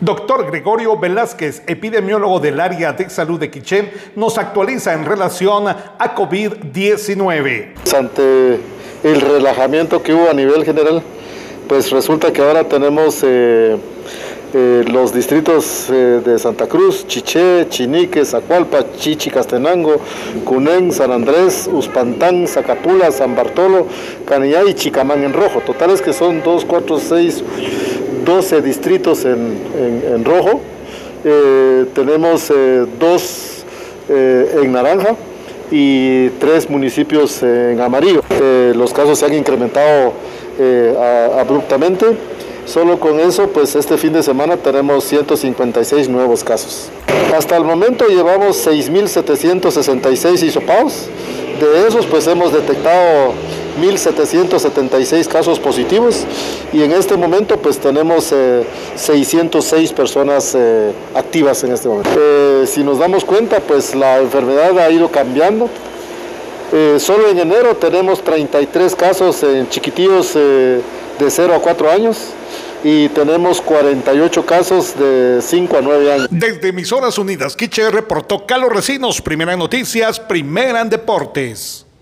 Doctor Gregorio Velázquez, epidemiólogo del área de salud de Quiché, nos actualiza en relación a COVID-19. Ante el relajamiento que hubo a nivel general, pues resulta que ahora tenemos eh, eh, los distritos eh, de Santa Cruz, Chiché, Chinique, Zacualpa, Chichi, Castenango, Cunén, San Andrés, Uspantán, Zacapula, San Bartolo, Canillá y Chicamán en rojo. Totales que son 2, 4, 6, 12 distritos en, rojo, eh, tenemos eh, dos eh, en naranja y tres municipios en amarillo. los casos se han incrementado abruptamente. Solo con eso, pues este fin de semana tenemos 156 nuevos casos. Hasta el momento llevamos 6.766 hisopados. De esos, pues hemos detectado 1.776 casos positivos y en este momento pues tenemos 606 eh, personas eh, activas en este momento. Eh, si nos damos cuenta pues la enfermedad ha ido cambiando. solo en enero tenemos 33 casos en chiquitillos de 0 a 4 años y tenemos 48 casos de 5 a 9 años. Desde Emisoras Unidas, Quiche reportó Carlos Recinos, Primera en Noticias, Primera en Deportes.